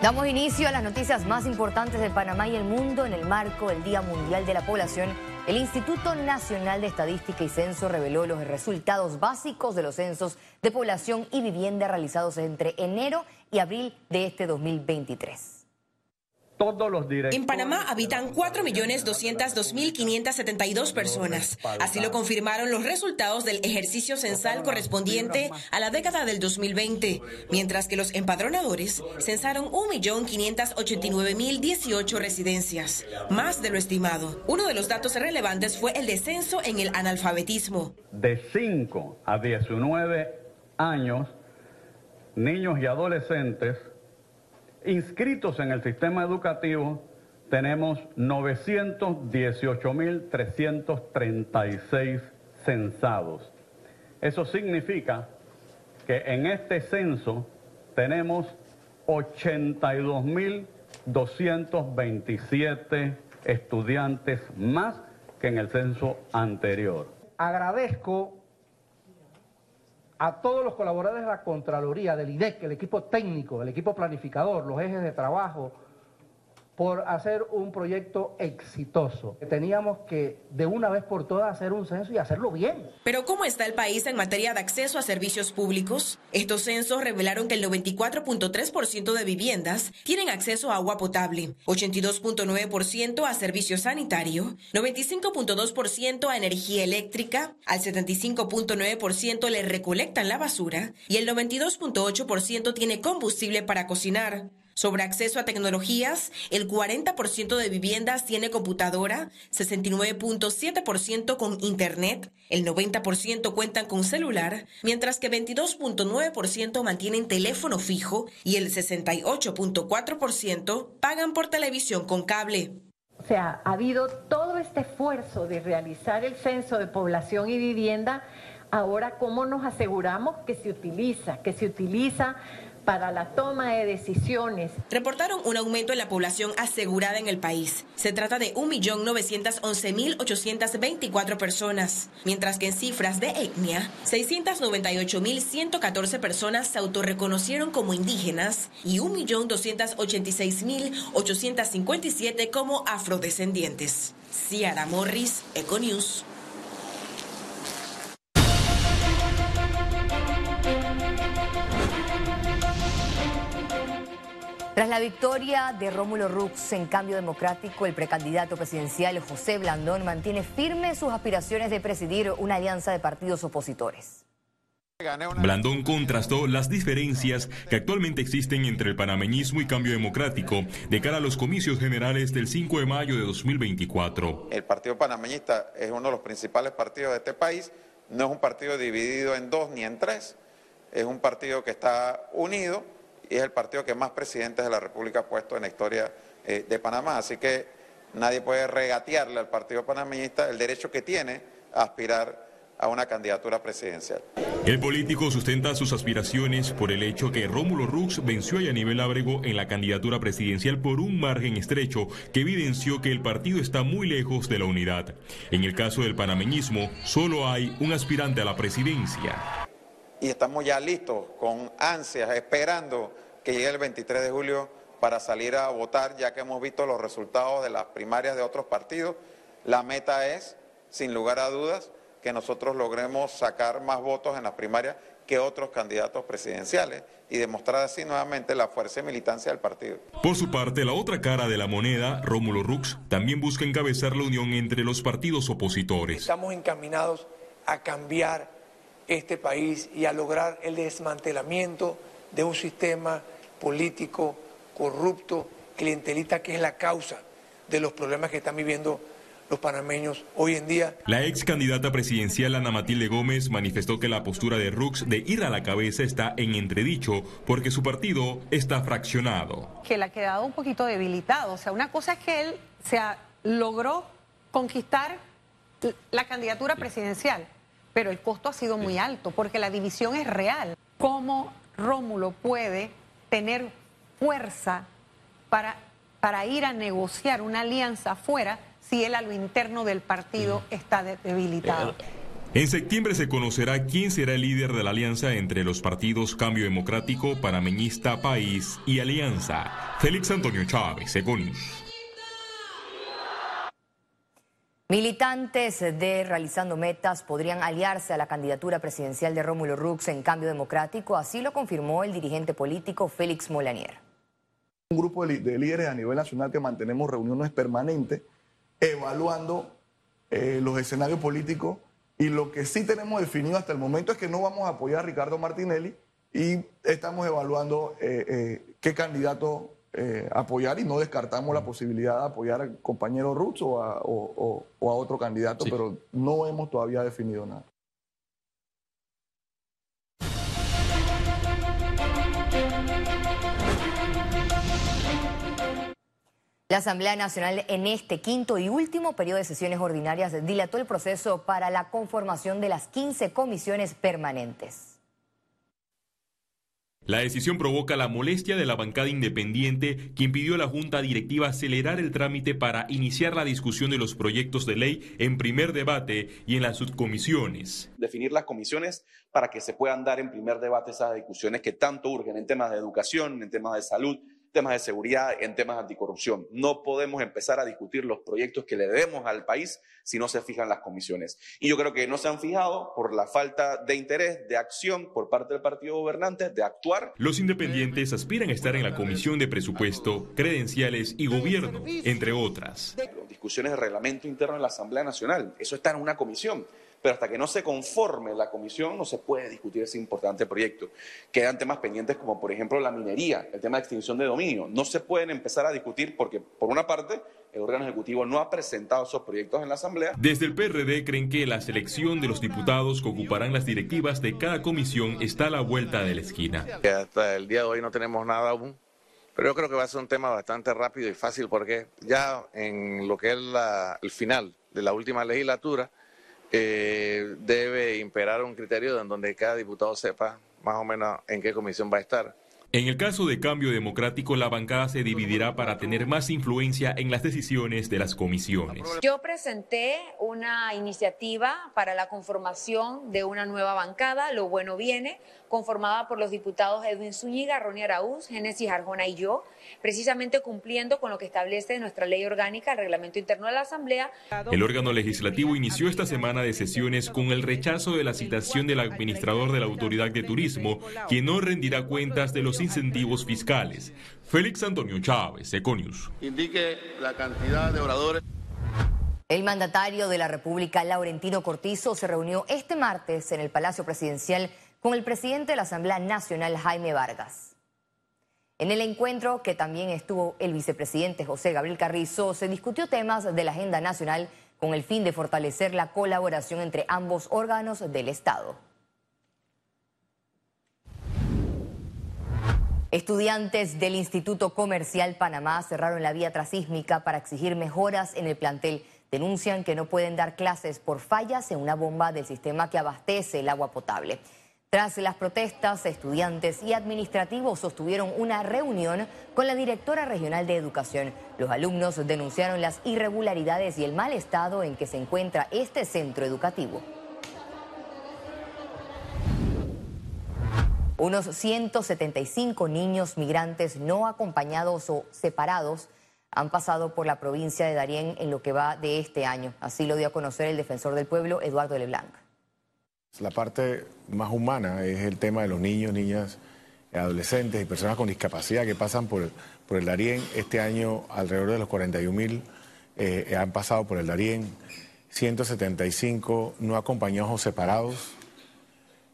Damos inicio a las noticias más importantes de Panamá y el mundo en el marco del Día Mundial de la Población. El Instituto Nacional de Estadística y Censo reveló los resultados básicos de los censos de población y vivienda realizados entre enero y abril de este 2023 todos los En Panamá habitan 4.202.572 personas. Así lo confirmaron los resultados del ejercicio censal correspondiente a la década del 2020, mientras que los empadronadores censaron 1.589.018 residencias, más de lo estimado. Uno de los datos relevantes fue el descenso en el analfabetismo. De 5 a 19 años, niños y adolescentes inscritos en el sistema educativo tenemos 918.336 censados. Eso significa que en este censo tenemos 82.227 estudiantes más que en el censo anterior. Agradezco a todos los colaboradores de la Contraloría, del IDEC, el equipo técnico, el equipo planificador, los ejes de trabajo, por hacer un proyecto exitoso. Teníamos que de una vez por todas hacer un censo y hacerlo bien. Pero ¿cómo está el país en materia de acceso a servicios públicos? Estos censos revelaron que el 94.3% de viviendas tienen acceso a agua potable, 82.9% a servicio sanitario, 95.2% a energía eléctrica, al 75.9% le recolectan la basura y el 92.8% tiene combustible para cocinar. Sobre acceso a tecnologías, el 40% de viviendas tiene computadora, 69.7% con internet, el 90% cuentan con celular, mientras que 22.9% mantienen teléfono fijo y el 68.4% pagan por televisión con cable. O sea, ha habido todo este esfuerzo de realizar el censo de población y vivienda. Ahora, ¿cómo nos aseguramos que se utiliza? Que se utiliza para la toma de decisiones. Reportaron un aumento en la población asegurada en el país. Se trata de 1.911.824 personas, mientras que en cifras de etnia, 698.114 personas se autorreconocieron como indígenas y 1.286.857 como afrodescendientes. Ciara Morris, Econews. Tras la victoria de Rómulo Rux en Cambio Democrático, el precandidato presidencial José Blandón mantiene firmes sus aspiraciones de presidir una alianza de partidos opositores. Blandón contrastó las diferencias que actualmente existen entre el panameñismo y cambio democrático de cara a los comicios generales del 5 de mayo de 2024. El partido panameñista es uno de los principales partidos de este país, no es un partido dividido en dos ni en tres, es un partido que está unido y es el partido que más presidentes de la República ha puesto en la historia eh, de Panamá. Así que nadie puede regatearle al partido panameñista el derecho que tiene a aspirar a una candidatura presidencial. El político sustenta sus aspiraciones por el hecho que Rómulo Rux venció a Yanivel Ábrego en la candidatura presidencial por un margen estrecho que evidenció que el partido está muy lejos de la unidad. En el caso del panameñismo, solo hay un aspirante a la presidencia y estamos ya listos, con ansias, esperando que llegue el 23 de julio para salir a votar, ya que hemos visto los resultados de las primarias de otros partidos. La meta es, sin lugar a dudas, que nosotros logremos sacar más votos en las primarias que otros candidatos presidenciales y demostrar así nuevamente la fuerza y militancia del partido. Por su parte, la otra cara de la moneda, Rómulo Rux, también busca encabezar la unión entre los partidos opositores. Estamos encaminados a cambiar este país y a lograr el desmantelamiento de un sistema político corrupto, clientelista, que es la causa de los problemas que están viviendo los panameños hoy en día. La ex candidata presidencial Ana Matilde Gómez manifestó que la postura de Rux de ir a la cabeza está en entredicho porque su partido está fraccionado. Que le ha quedado un poquito debilitado. O sea, una cosa es que él se logró conquistar la candidatura presidencial pero el costo ha sido muy alto porque la división es real. ¿Cómo Rómulo puede tener fuerza para, para ir a negociar una alianza afuera si él a lo interno del partido está debilitado? En septiembre se conocerá quién será el líder de la alianza entre los partidos Cambio Democrático, Panameñista País y Alianza. Félix Antonio Chávez, Econius. Militantes de Realizando Metas podrían aliarse a la candidatura presidencial de Rómulo Rux en Cambio Democrático, así lo confirmó el dirigente político Félix Molanier. Un grupo de, líderes a nivel nacional que mantenemos reuniones permanentes evaluando eh, los escenarios políticos y lo que sí tenemos definido hasta el momento es que no vamos a apoyar a Ricardo Martinelli y estamos evaluando eh, eh, qué candidato eh, apoyar y no descartamos la posibilidad de apoyar al compañero Rutz o a, otro candidato, pero no hemos todavía definido nada. La Asamblea Nacional en este quinto y último periodo de sesiones ordinarias dilató el proceso para la conformación de las 15 comisiones permanentes. La decisión provoca la molestia de la bancada independiente, quien pidió a la Junta Directiva acelerar el trámite para iniciar la discusión de los proyectos de ley en primer debate y en las subcomisiones. Definir las comisiones para que se puedan dar en primer debate esas discusiones que tanto urgen en temas de educación, en temas de salud, temas de seguridad, en temas de anticorrupción. No podemos empezar a discutir los proyectos que le debemos al país si no se fijan las comisiones. Y yo creo que no se han fijado por la falta de interés, de acción por parte del partido gobernante, de actuar. Los independientes aspiran a estar en la Comisión de Presupuesto, Credenciales y Gobierno, entre otras. Discusiones de reglamento interno en la Asamblea Nacional, eso está en una comisión pero hasta que no se conforme la comisión no se puede discutir ese importante proyecto. Quedan temas pendientes como por ejemplo la minería, el tema de extinción de dominio. No se pueden empezar a discutir porque por una parte el órgano ejecutivo no ha presentado esos proyectos en la Asamblea. Desde el PRD creen que la selección de los diputados que ocuparán las directivas de cada comisión está a la vuelta de la esquina. hasta el día de hoy no tenemos nada aún. Pero yo creo que va a ser un tema bastante rápido y fácil porque ya en lo que es el final de la última legislatura, eh, debe imperar un criterio en donde cada diputado sepa más o menos en qué comisión va a estar. En el caso de cambio democrático, la bancada se dividirá para tener más influencia en las decisiones de las comisiones. Yo presenté una iniciativa para la conformación de una nueva bancada, Lo Bueno Viene, conformada por los diputados Edwin Zúñiga, Ronnie Araúz, Génesis Arjona y yo, precisamente cumpliendo con lo que establece nuestra ley orgánica, el reglamento interno de la Asamblea. El órgano legislativo inició esta semana de sesiones con el rechazo de la citación del administrador de la Autoridad de Turismo, quien no rendirá cuentas de los incentivos fiscales. Félix Antonio Chávez, Econius. Indique la cantidad de oradores. El mandatario de la República, Laurentino Cortizo, se reunió este martes en el Palacio Presidencial con el presidente de la Asamblea Nacional, Jaime Vargas. En el encuentro, que también estuvo el vicepresidente José Gabriel Carrizo, se discutió temas de la agenda nacional con el fin de fortalecer la colaboración entre ambos órganos del Estado. Estudiantes del Instituto Comercial Panamá cerraron la vía trasísmica para exigir mejoras en el plantel. Denuncian que no pueden dar clases por fallas en una bomba del sistema que abastece el agua potable. Tras las protestas, estudiantes y administrativos sostuvieron una reunión con la directora regional de educación. Los alumnos denunciaron las irregularidades y el mal estado en que se encuentra este centro educativo. Unos 175 niños migrantes no acompañados o separados han pasado por la provincia de Darién en lo que va de este año. Así lo dio a conocer el defensor del pueblo, Eduardo Leblanc. La parte más humana es el tema de los niños, niñas, adolescentes y personas con discapacidad que pasan por, por el Darién. Este año alrededor de los 41 mil eh, han pasado por el Darién, 175 no acompañados o separados.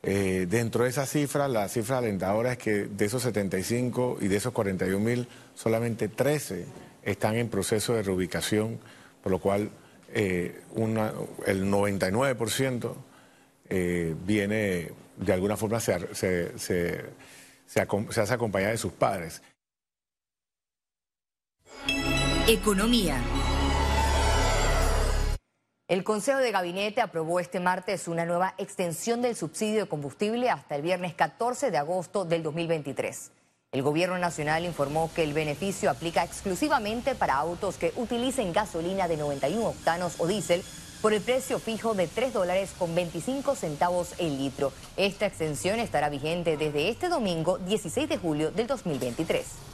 Eh, dentro de esa cifra, la cifra alentadora es que de esos 75 y de esos 41 mil, solamente 13 están en proceso de reubicación, por lo cual eh, el 99% eh, viene, de alguna forma se, se, se, se hace acompañar de sus padres. Economía. El Consejo de Gabinete aprobó este martes una nueva extensión del subsidio de combustible hasta el viernes 14 de agosto del 2023. El Gobierno Nacional informó que el beneficio aplica exclusivamente para autos que utilicen gasolina de 91 octanos o diésel por el precio fijo de 3 dólares con 25 centavos el litro. Esta extensión estará vigente desde este domingo 16 de julio del 2023.